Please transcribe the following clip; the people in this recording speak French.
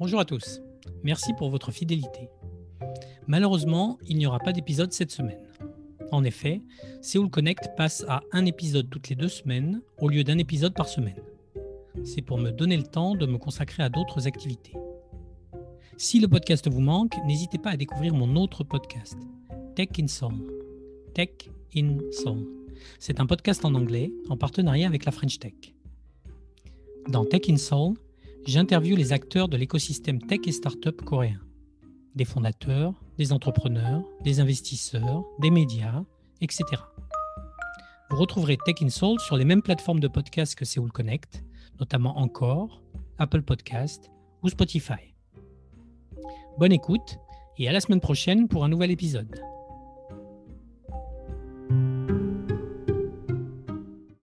Bonjour à tous, merci pour votre fidélité. Malheureusement, il n'y aura pas d'épisode cette semaine. En effet, Séoul Connect passe à un épisode toutes les deux semaines au lieu d'un épisode par semaine. C'est pour me donner le temps de me consacrer à d'autres activités. Si le podcast vous manque, n'hésitez pas à découvrir mon autre podcast, Tech in Soul. Tech in Soul. C'est un podcast en anglais en partenariat avec la French Tech. Dans Tech in Soul, j'interviewe les acteurs de l'écosystème tech et start-up coréen. Des fondateurs, des entrepreneurs, des investisseurs, des médias, etc. Vous retrouverez Tech in sur les mêmes plateformes de podcast que Seoul Connect, notamment Encore, Apple Podcast ou Spotify. Bonne écoute et à la semaine prochaine pour un nouvel épisode.